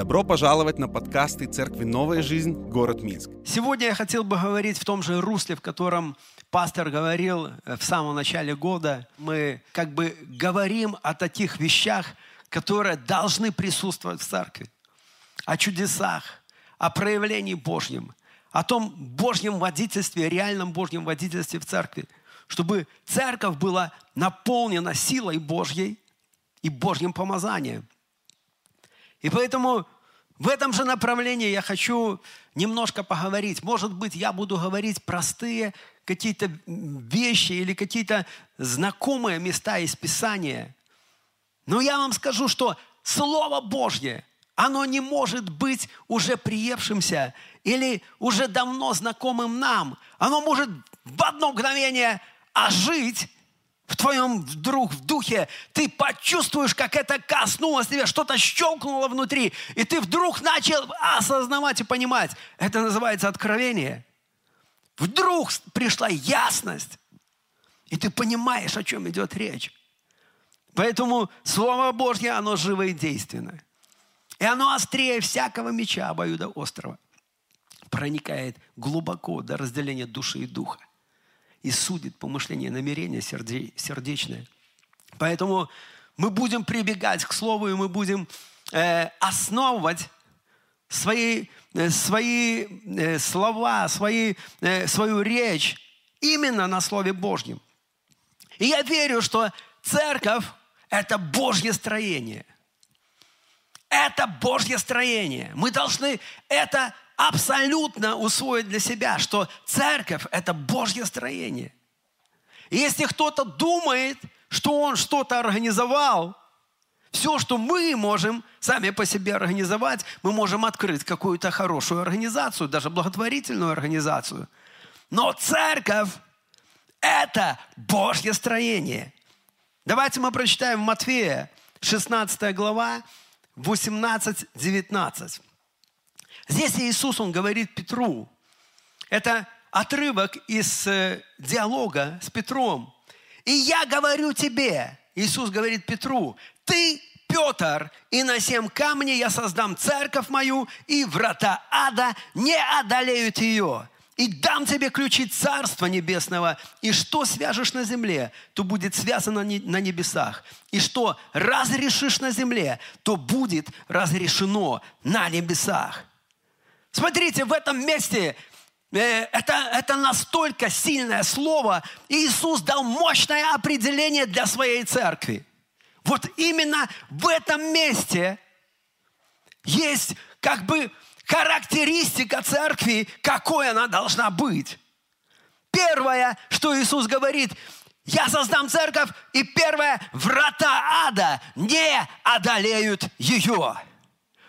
Добро пожаловать на подкасты Церкви «Новая жизнь. Город Минск». Сегодня я хотел бы говорить в том же русле, в котором пастор говорил э, в самом начале года. Мы как бы говорим о таких вещах, которые должны присутствовать в церкви. О чудесах, о проявлении Божьем, о том Божьем водительстве, реальном Божьем водительстве в церкви. Чтобы церковь была наполнена силой Божьей и Божьим помазанием. И поэтому в этом же направлении я хочу немножко поговорить. Может быть, я буду говорить простые какие-то вещи или какие-то знакомые места из Писания. Но я вам скажу, что Слово Божье, оно не может быть уже приевшимся или уже давно знакомым нам. Оно может в одно мгновение ожить в твоем вдруг в духе, ты почувствуешь, как это коснулось тебя, что-то щелкнуло внутри, и ты вдруг начал осознавать и понимать. Это называется откровение. Вдруг пришла ясность, и ты понимаешь, о чем идет речь. Поэтому Слово Божье, оно живо и действенно. И оно острее всякого меча обоюда острова. Проникает глубоко до разделения души и духа и судит помышление, намерение серде, сердечное. Поэтому мы будем прибегать к Слову, и мы будем э, основывать свои, э, свои э, слова, свои, э, свою речь именно на Слове Божьем. И я верю, что церковь – это Божье строение. Это Божье строение. Мы должны это абсолютно усвоить для себя, что церковь – это Божье строение. И если кто-то думает, что он что-то организовал, все, что мы можем сами по себе организовать, мы можем открыть какую-то хорошую организацию, даже благотворительную организацию. Но церковь – это Божье строение. Давайте мы прочитаем Матфея, 16 глава, 18-19. Здесь Иисус, Он говорит Петру. Это отрывок из э, диалога с Петром. «И я говорю тебе», Иисус говорит Петру, «ты Петр, и на семь камней я создам церковь мою, и врата ада не одолеют ее. И дам тебе ключи Царства Небесного, и что свяжешь на земле, то будет связано на небесах. И что разрешишь на земле, то будет разрешено на небесах. Смотрите, в этом месте э, это, это настолько сильное слово. Иисус дал мощное определение для своей церкви. Вот именно в этом месте есть как бы характеристика церкви, какой она должна быть. Первое, что Иисус говорит, я создам церковь, и первое, врата ада не одолеют ее.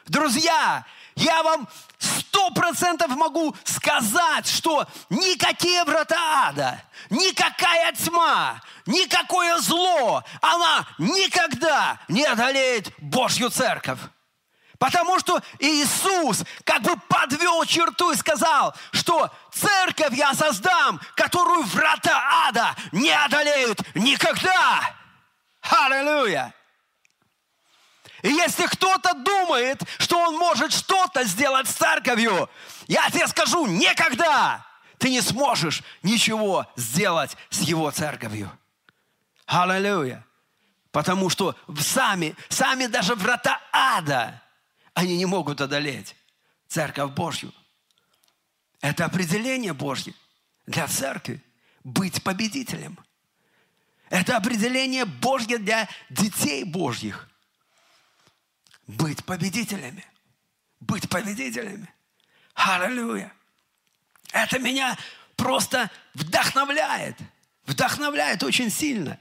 Друзья, я вам сто процентов могу сказать, что никакие врата ада, никакая тьма, никакое зло, она никогда не одолеет Божью церковь. Потому что Иисус как бы подвел черту и сказал, что церковь я создам, которую врата ада не одолеют никогда. Аллилуйя! И если кто-то думает, что он может что-то сделать с церковью, я тебе скажу, никогда ты не сможешь ничего сделать с его церковью. Аллилуйя. Потому что сами, сами даже врата ада, они не могут одолеть церковь Божью. Это определение Божье для церкви быть победителем. Это определение Божье для детей Божьих быть победителями. Быть победителями. Аллилуйя. Это меня просто вдохновляет. Вдохновляет очень сильно.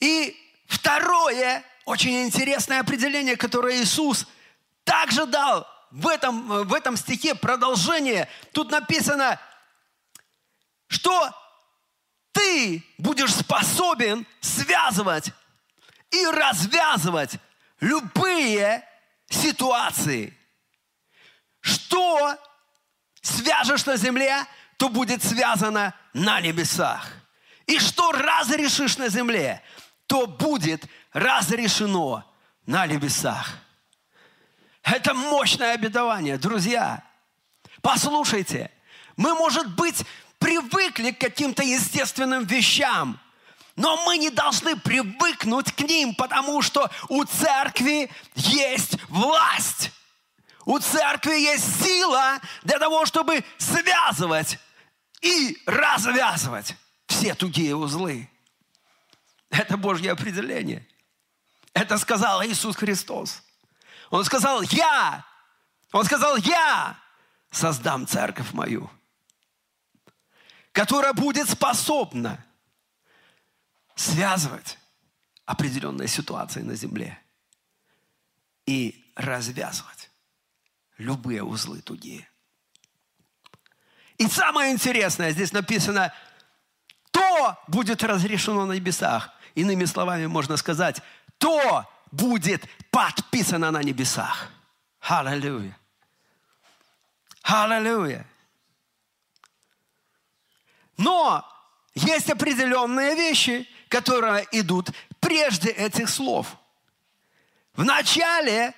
И второе, очень интересное определение, которое Иисус также дал в этом, в этом стихе, продолжение. Тут написано, что ты будешь способен связывать и развязывать любые ситуации. Что свяжешь на земле, то будет связано на небесах. И что разрешишь на земле, то будет разрешено на небесах. Это мощное обетование, друзья. Послушайте, мы, может быть, привыкли к каким-то естественным вещам, но мы не должны привыкнуть к ним, потому что у церкви есть власть. У церкви есть сила для того, чтобы связывать и развязывать все тугие узлы. Это Божье определение. Это сказал Иисус Христос. Он сказал, я, он сказал, я создам церковь мою, которая будет способна связывать определенные ситуации на земле и развязывать любые узлы тугие. И самое интересное, здесь написано, то будет разрешено на небесах. Иными словами можно сказать, то будет подписано на небесах. Аллилуйя. Аллилуйя. Но есть определенные вещи, которые идут прежде этих слов. В начале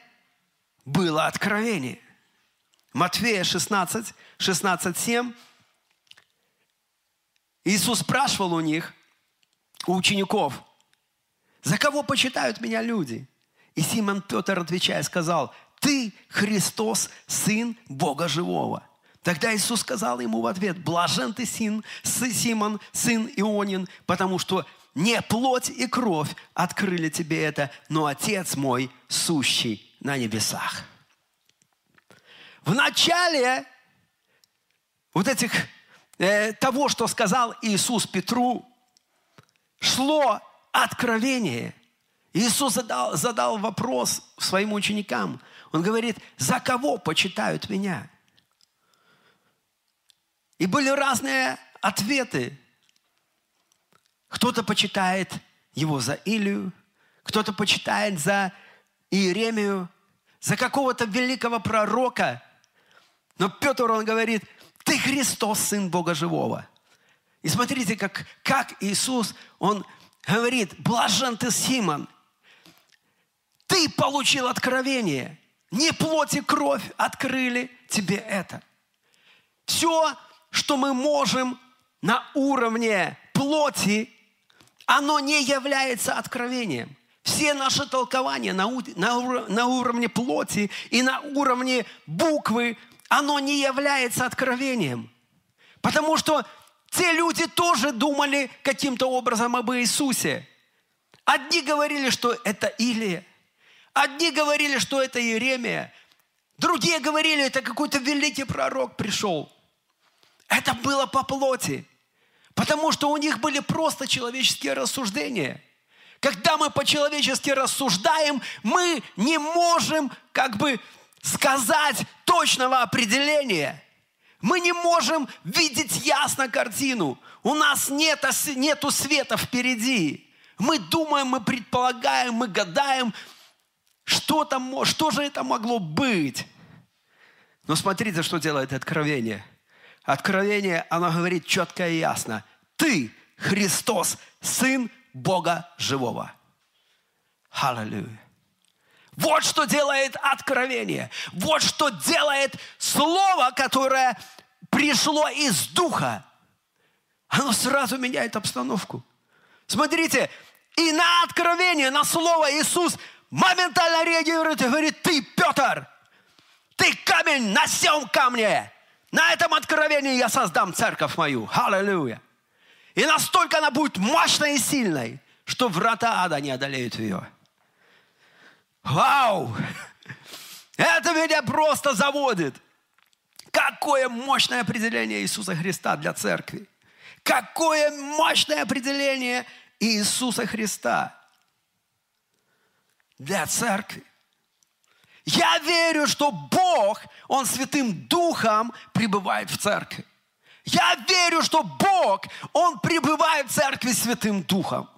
было откровение. Матфея 16, 16, 7. Иисус спрашивал у них, у учеников, за кого почитают меня люди? И Симон Петр, отвечая, сказал, ты Христос, Сын Бога Живого. Тогда Иисус сказал ему в ответ, блажен ты, сын, Симон, сын Ионин, потому что не плоть и кровь открыли тебе это, но Отец мой, сущий на небесах. В начале вот этих, э, того, что сказал Иисус Петру, шло откровение. Иисус задал, задал вопрос своим ученикам. Он говорит, за кого почитают меня? И были разные ответы. Кто-то почитает его за Илию, кто-то почитает за Иеремию, за какого-то великого пророка – но Петр, он говорит, ты Христос, Сын Бога Живого. И смотрите, как, как Иисус, он говорит, блажен ты, Симон, ты получил откровение. Не плоть и кровь открыли тебе это. Все, что мы можем на уровне плоти, оно не является откровением. Все наши толкования на, на, на уровне плоти и на уровне буквы, оно не является откровением. Потому что те люди тоже думали каким-то образом об Иисусе. Одни говорили, что это Илия. Одни говорили, что это Иеремия. Другие говорили, это какой-то великий пророк пришел. Это было по плоти. Потому что у них были просто человеческие рассуждения. Когда мы по-человечески рассуждаем, мы не можем как бы сказать точного определения. Мы не можем видеть ясно картину. У нас нет, нету света впереди. Мы думаем, мы предполагаем, мы гадаем, что, там, что же это могло быть. Но смотрите, что делает откровение. Откровение, оно говорит четко и ясно. Ты, Христос, Сын Бога Живого. Аллилуйя. Вот что делает откровение. Вот что делает слово, которое пришло из духа. Оно сразу меняет обстановку. Смотрите, и на откровение, на слово Иисус моментально реагирует и говорит, ты, Петр, ты камень на всем камне. На этом откровении я создам церковь мою. Аллилуйя. И настолько она будет мощной и сильной, что врата ада не одолеют ее. Вау! Это меня просто заводит. Какое мощное определение Иисуса Христа для церкви. Какое мощное определение Иисуса Христа для церкви. Я верю, что Бог, Он Святым Духом пребывает в церкви. Я верю, что Бог, Он пребывает в церкви Святым Духом.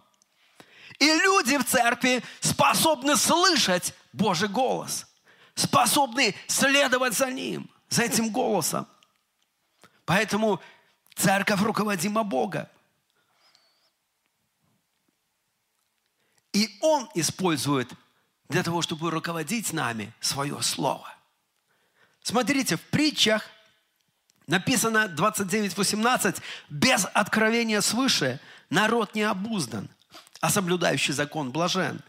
И люди в церкви способны слышать Божий голос, способны следовать за Ним, за этим голосом. Поэтому церковь руководима Бога. И Он использует для того, чтобы руководить нами свое слово. Смотрите, в притчах написано 29.18, без откровения свыше народ не обуздан, а соблюдающий закон блажен.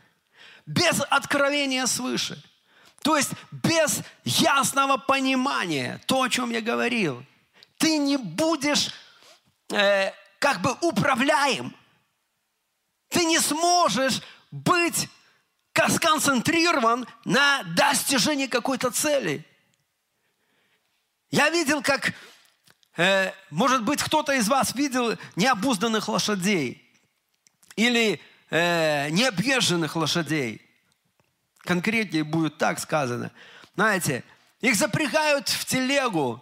Без откровения свыше. То есть без ясного понимания, то, о чем я говорил, ты не будешь э, как бы управляем. Ты не сможешь быть сконцентрирован на достижении какой-то цели. Я видел, как, э, может быть, кто-то из вас видел необузданных лошадей или э, необъезженных лошадей. Конкретнее будет так сказано. Знаете, их запрягают в телегу,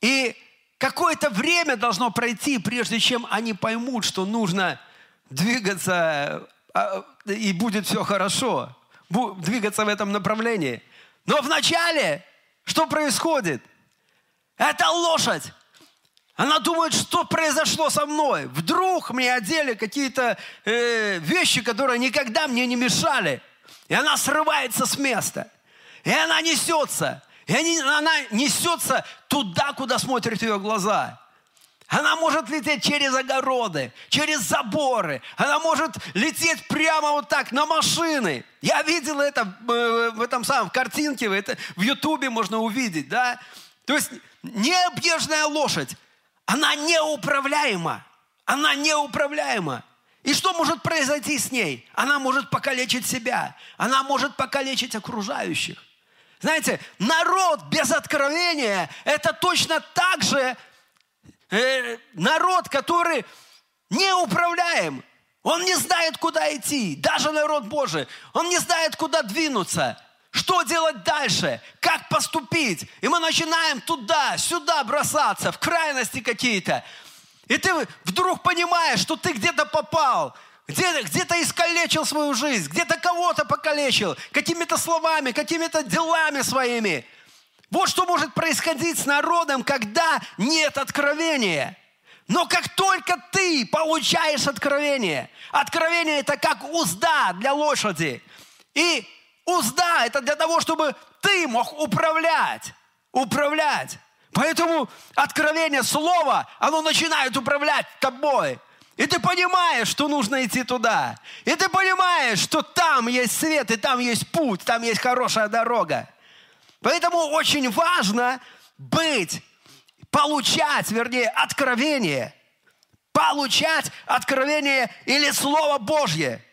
и какое-то время должно пройти, прежде чем они поймут, что нужно двигаться, а, и будет все хорошо, двигаться в этом направлении. Но вначале что происходит? Это лошадь. Она думает, что произошло со мной. Вдруг мне одели какие-то э, вещи, которые никогда мне не мешали. И она срывается с места. И она несется. И они, она несется туда, куда смотрят ее глаза. Она может лететь через огороды, через заборы. Она может лететь прямо вот так на машины. Я видел это э, в этом самом в картинке, это в Ютубе можно увидеть, да. То есть необъезженная лошадь, она неуправляема. Она неуправляема. И что может произойти с ней? Она может покалечить себя. Она может покалечить окружающих. Знаете, народ без откровения – это точно так же э, народ, который не управляем. Он не знает, куда идти. Даже народ Божий. Он не знает, куда двинуться. Что делать дальше? Как поступить? И мы начинаем туда, сюда бросаться, в крайности какие-то. И ты вдруг понимаешь, что ты где-то попал – где, где-то искалечил свою жизнь, где-то кого-то покалечил, какими-то словами, какими-то делами своими. Вот что может происходить с народом, когда нет откровения. Но как только ты получаешь откровение, откровение это как узда для лошади. И узда это для того, чтобы ты мог управлять. Управлять. Поэтому откровение слова, оно начинает управлять тобой. И ты понимаешь, что нужно идти туда. И ты понимаешь, что там есть свет, и там есть путь, там есть хорошая дорога. Поэтому очень важно быть, получать, вернее, откровение. Получать откровение или Слово Божье.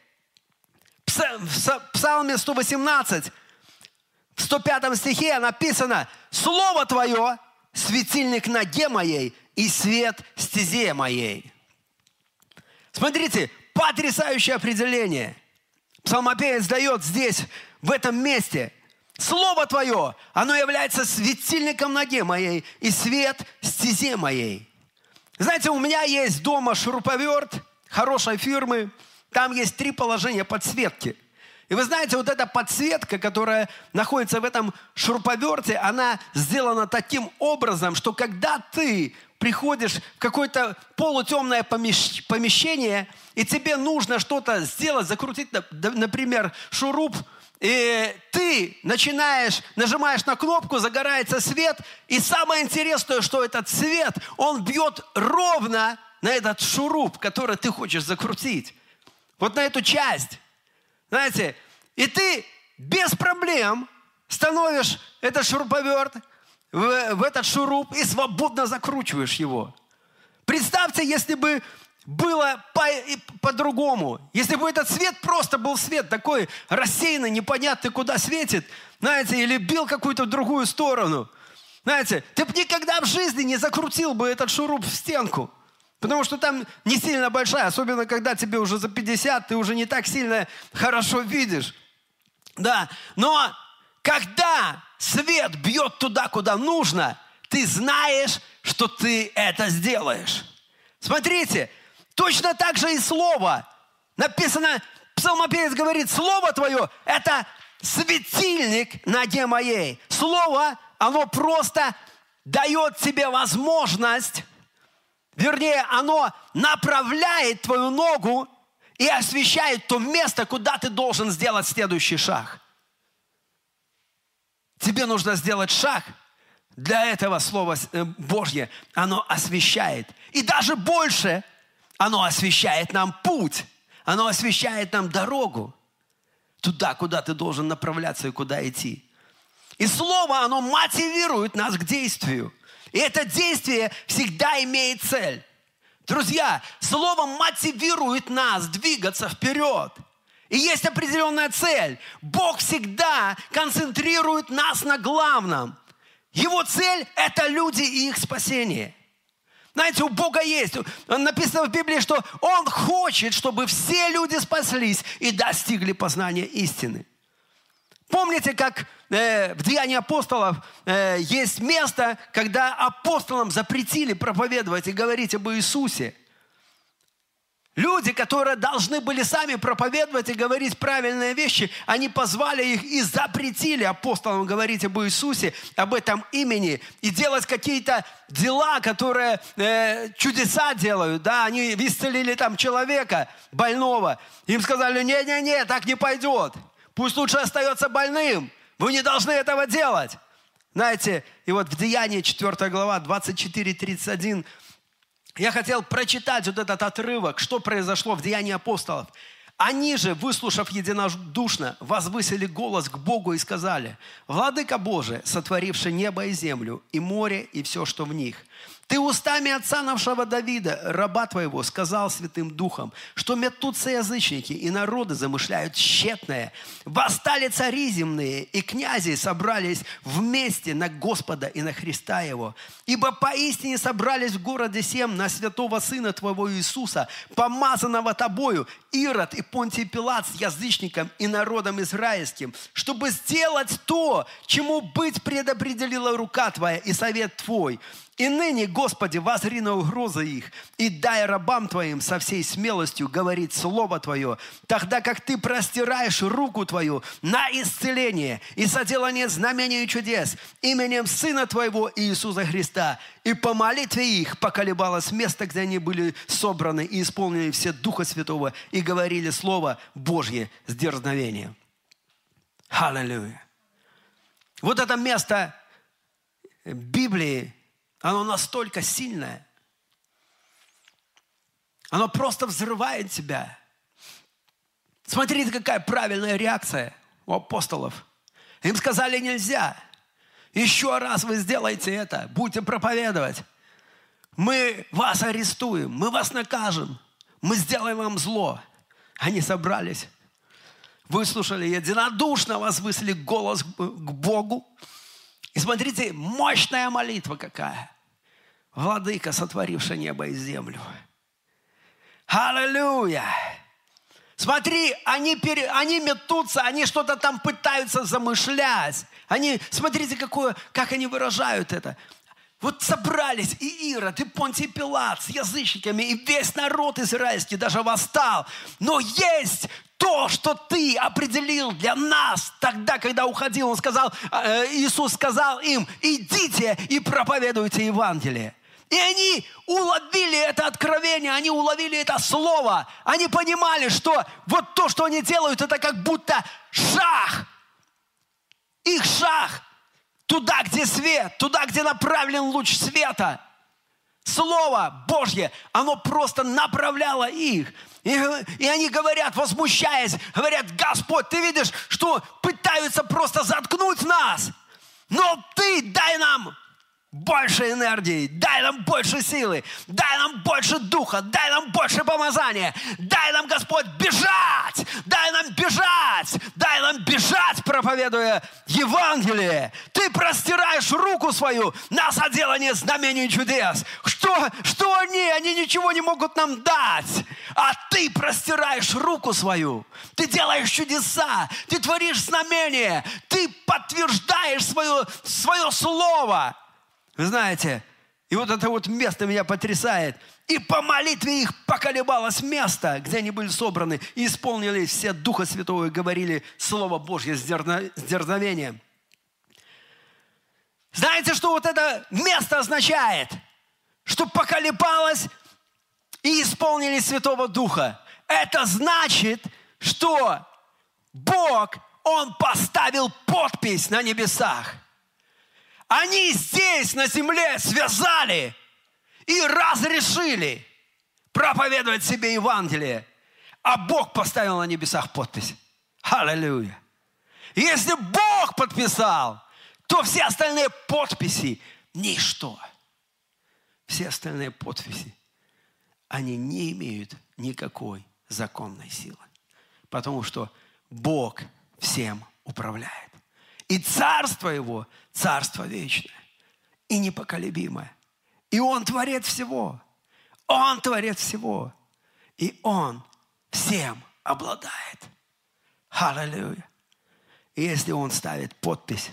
В Псалме 118, в 105 стихе написано, «Слово Твое – светильник ноге моей и свет стезе моей». Смотрите, потрясающее определение. Псалмопевец дает здесь, в этом месте. Слово Твое, оно является светильником ноге моей и свет стезе моей. Знаете, у меня есть дома шуруповерт хорошей фирмы. Там есть три положения подсветки. И вы знаете, вот эта подсветка, которая находится в этом шуруповерте, она сделана таким образом, что когда ты приходишь в какое-то полутемное помещение, и тебе нужно что-то сделать, закрутить, например, шуруп, и ты начинаешь, нажимаешь на кнопку, загорается свет, и самое интересное, что этот свет, он бьет ровно на этот шуруп, который ты хочешь закрутить. Вот на эту часть. Знаете, и ты без проблем становишь этот шуруповерт, в, в этот шуруп и свободно закручиваешь его. Представьте, если бы было по, по-другому. Если бы этот свет просто был свет такой рассеянный, непонятный, куда светит, знаете, или бил какую-то другую сторону. Знаете, ты бы никогда в жизни не закрутил бы этот шуруп в стенку. Потому что там не сильно большая, особенно когда тебе уже за 50, ты уже не так сильно хорошо видишь. Да, но когда свет бьет туда, куда нужно, ты знаешь, что ты это сделаешь. Смотрите, точно так же и слово. Написано, псалмопевец говорит, слово твое – это светильник на ноге моей. Слово, оно просто дает тебе возможность, вернее, оно направляет твою ногу и освещает то место, куда ты должен сделать следующий шаг. Тебе нужно сделать шаг. Для этого Слово э, Божье, оно освещает. И даже больше, оно освещает нам путь. Оно освещает нам дорогу. Туда, куда ты должен направляться и куда идти. И Слово, оно мотивирует нас к действию. И это действие всегда имеет цель. Друзья, Слово мотивирует нас двигаться вперед. И есть определенная цель. Бог всегда концентрирует нас на главном. Его цель – это люди и их спасение. Знаете, у Бога есть, написано в Библии, что Он хочет, чтобы все люди спаслись и достигли познания истины. Помните, как э, в Деянии апостолов э, есть место, когда апостолам запретили проповедовать и говорить об Иисусе – Люди, которые должны были сами проповедовать и говорить правильные вещи, они позвали их и запретили апостолам говорить об Иисусе, об этом имени и делать какие-то дела, которые э, чудеса делают. Да? Они исцелили там человека больного. Им сказали, не-не-не, так не пойдет. Пусть лучше остается больным. Вы не должны этого делать. Знаете, и вот в Деянии 4 глава 24-31 я хотел прочитать вот этот отрывок, что произошло в Деянии апостолов. Они же, выслушав единодушно, возвысили голос к Богу и сказали, «Владыка Божий, сотворивший небо и землю, и море, и все, что в них, ты устами отца нашего Давида, раба твоего, сказал Святым Духом, что метутся язычники и народы замышляют тщетное. Восстали цари земные и князи собрались вместе на Господа и на Христа Его. Ибо поистине собрались в городе Сем на святого Сына Твоего Иисуса, помазанного Тобою, Ирод и Понтий Пилат с язычником и народом израильским, чтобы сделать то, чему быть предопределила рука Твоя и совет Твой, и ныне, Господи, возри на угрозы их, и дай рабам Твоим со всей смелостью говорить Слово Твое, тогда как Ты простираешь руку Твою на исцеление и соделание знамений и чудес именем Сына Твоего Иисуса Христа. И по молитве их поколебалось место, где они были собраны и исполнили все Духа Святого и говорили Слово Божье с дерзновением. Аллилуйя. Вот это место Библии, оно настолько сильное. Оно просто взрывает тебя. Смотрите, какая правильная реакция у апостолов. Им сказали нельзя. Еще раз вы сделаете это, будете проповедовать. Мы вас арестуем, мы вас накажем, мы сделаем вам зло. Они собрались, выслушали единодушно, возвысили голос к Богу. И смотрите, мощная молитва какая. Владыка, сотворивший небо и землю. Аллилуйя! Смотри, они, пере, они метутся, они что-то там пытаются замышлять. Они, смотрите, какое, как они выражают это. Вот собрались и Ирод, и Понтий Пилат с язычниками, и весь народ израильский даже восстал. Но есть то, что ты определил для нас тогда, когда уходил. Он сказал, э, Иисус сказал им, идите и проповедуйте Евангелие. И они уловили это откровение, они уловили это слово. Они понимали, что вот то, что они делают, это как будто шаг. Их шаг туда, где свет, туда, где направлен луч света. Слово Божье, оно просто направляло их. И, и они говорят, возмущаясь, говорят, Господь, ты видишь, что пытаются просто заткнуть нас. Но ты дай нам больше энергии, дай нам больше силы, дай нам больше духа, дай нам больше помазания, дай нам, Господь, бежать, дай нам бежать, дай нам бежать, проповедуя Евангелие. Ты простираешь руку свою на соделание знамений чудес. Что, что они? Они ничего не могут нам дать. А ты простираешь руку свою. Ты делаешь чудеса, ты творишь знамения, ты подтверждаешь свое, свое слово. Вы знаете, и вот это вот место меня потрясает. И по молитве их поколебалось место, где они были собраны, и исполнили все Духа Святого и говорили Слово Божье с, дерзновением. Знаете, что вот это место означает? Что поколебалось и исполнили Святого Духа. Это значит, что Бог, Он поставил подпись на небесах. Они здесь, на земле, связали и разрешили проповедовать себе Евангелие. А Бог поставил на небесах подпись. Аллилуйя. Если Бог подписал, то все остальные подписи – ничто. Все остальные подписи, они не имеют никакой законной силы. Потому что Бог всем управляет. И царство Его – царство вечное и непоколебимое. И Он творит всего. Он творит всего. И Он всем обладает. Аллилуйя. И если Он ставит подпись,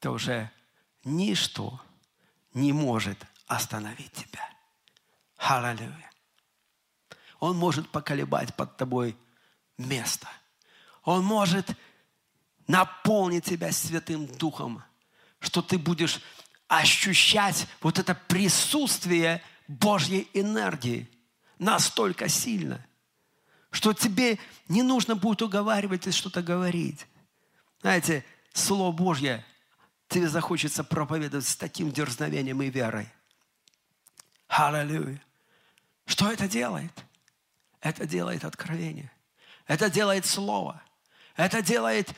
то уже ничто не может остановить тебя. Аллилуйя. Он может поколебать под тобой место. Он может наполнить тебя Святым Духом, что ты будешь ощущать вот это присутствие Божьей энергии настолько сильно, что тебе не нужно будет уговаривать и что-то говорить. Знаете, Слово Божье тебе захочется проповедовать с таким дерзновением и верой. Аллилуйя. Что это делает? Это делает откровение. Это делает Слово. Это делает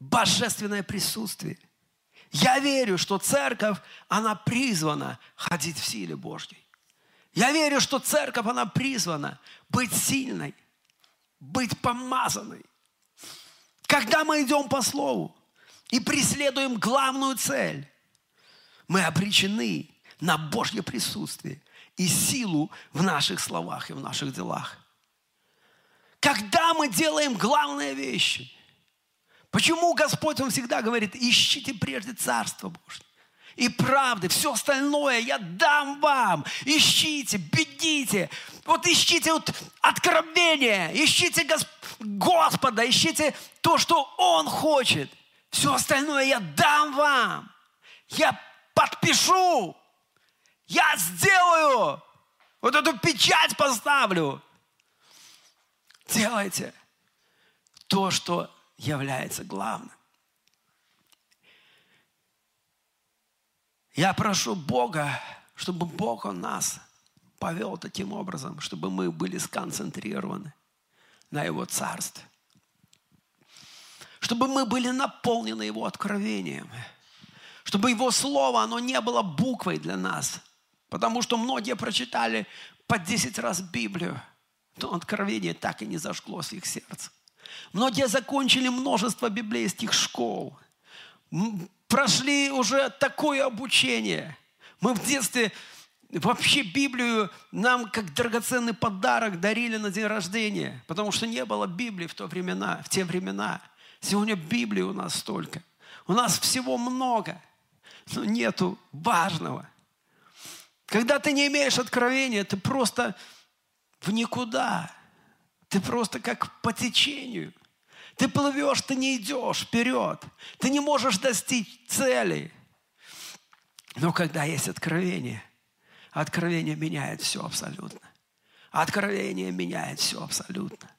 божественное присутствие. Я верю, что церковь, она призвана ходить в силе Божьей. Я верю, что церковь, она призвана быть сильной, быть помазанной. Когда мы идем по Слову и преследуем главную цель, мы обречены на Божье присутствие и силу в наших словах и в наших делах. Когда мы делаем главные вещи – Почему Господь, Он всегда говорит, ищите прежде Царство Божье и правды, все остальное я дам вам. Ищите, бегите. Вот ищите вот откровение, ищите Госп... Господа, ищите то, что Он хочет. Все остальное я дам вам. Я подпишу. Я сделаю. Вот эту печать поставлю. Делайте то, что является главным. Я прошу Бога, чтобы Бог Он нас повел таким образом, чтобы мы были сконцентрированы на Его Царстве. Чтобы мы были наполнены Его откровением. Чтобы Его Слово, оно не было буквой для нас. Потому что многие прочитали по 10 раз Библию, но откровение так и не зажгло в их сердце. Многие закончили множество библейских школ, прошли уже такое обучение. Мы в детстве вообще Библию нам как драгоценный подарок дарили на день рождения, потому что не было Библии в, то времена, в те времена. Сегодня Библии у нас столько. У нас всего много, но нету важного. Когда ты не имеешь откровения, ты просто в никуда. Ты просто как по течению. Ты плывешь, ты не идешь вперед. Ты не можешь достичь цели. Но когда есть откровение, откровение меняет все абсолютно. Откровение меняет все абсолютно.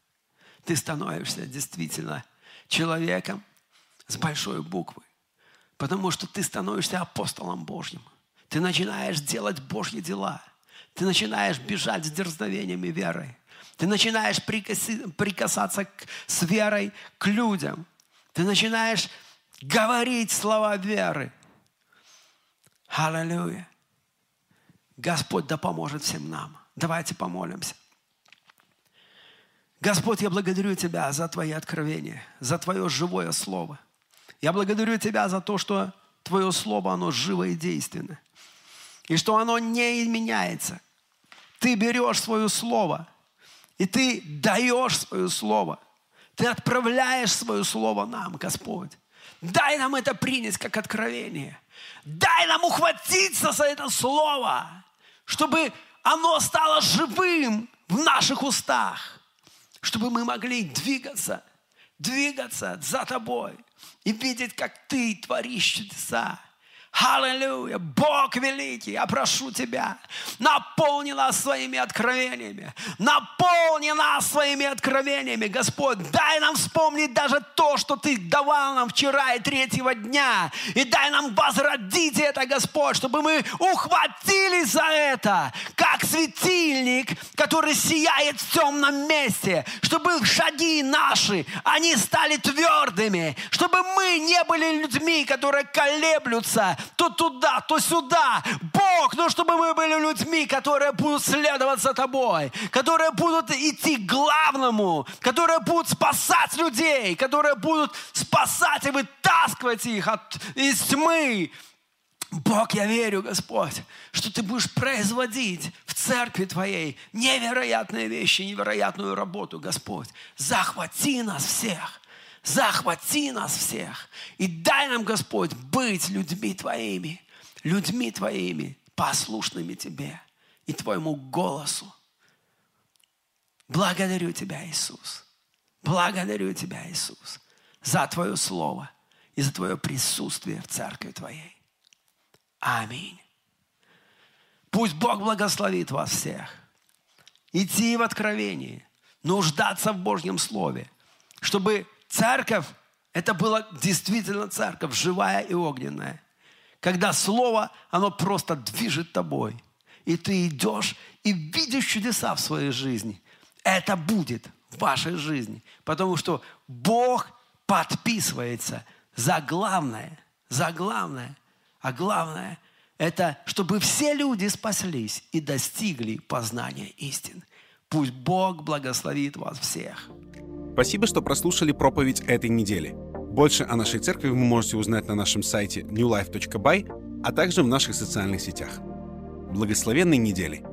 Ты становишься действительно человеком с большой буквы. Потому что ты становишься апостолом Божьим. Ты начинаешь делать Божьи дела. Ты начинаешь бежать с дерзновением и верой. Ты начинаешь прикасаться с верой к людям. Ты начинаешь говорить слова веры. Аллилуйя. Господь да поможет всем нам. Давайте помолимся. Господь, я благодарю Тебя за Твои откровения, за Твое живое Слово. Я благодарю Тебя за то, что Твое Слово, оно живо и действенно. И что оно не меняется. Ты берешь свое Слово – и ты даешь свое слово. Ты отправляешь свое слово нам, Господь. Дай нам это принять как откровение. Дай нам ухватиться за это слово, чтобы оно стало живым в наших устах, чтобы мы могли двигаться, двигаться за тобой и видеть, как ты творишь чудеса. Аллилуйя! Бог великий, я прошу Тебя, наполни нас своими откровениями, наполни нас своими откровениями, Господь, дай нам вспомнить даже то, что Ты давал нам вчера и третьего дня, и дай нам возродить это, Господь, чтобы мы ухватились за это, как светильник, который сияет в темном месте, чтобы шаги наши, они стали твердыми, чтобы мы не были людьми, которые колеблются, то туда, то сюда. Бог, ну чтобы мы были людьми, которые будут следовать за тобой, которые будут идти к главному, которые будут спасать людей, которые будут спасать и вытаскивать их от, из тьмы. Бог, я верю, Господь, что Ты будешь производить в церкви Твоей невероятные вещи, невероятную работу, Господь. Захвати нас всех захвати нас всех и дай нам, Господь, быть людьми Твоими, людьми Твоими, послушными Тебе и Твоему голосу. Благодарю Тебя, Иисус. Благодарю Тебя, Иисус, за Твое Слово и за Твое присутствие в Церкви Твоей. Аминь. Пусть Бог благословит вас всех. Идти в откровении, нуждаться в Божьем Слове, чтобы Церковь – это была действительно церковь, живая и огненная. Когда Слово, оно просто движет тобой. И ты идешь и видишь чудеса в своей жизни. Это будет в вашей жизни. Потому что Бог подписывается за главное. За главное. А главное – это чтобы все люди спаслись и достигли познания истин. Пусть Бог благословит вас всех. Спасибо, что прослушали проповедь этой недели. Больше о нашей церкви вы можете узнать на нашем сайте newlife.by, а также в наших социальных сетях. Благословенной недели!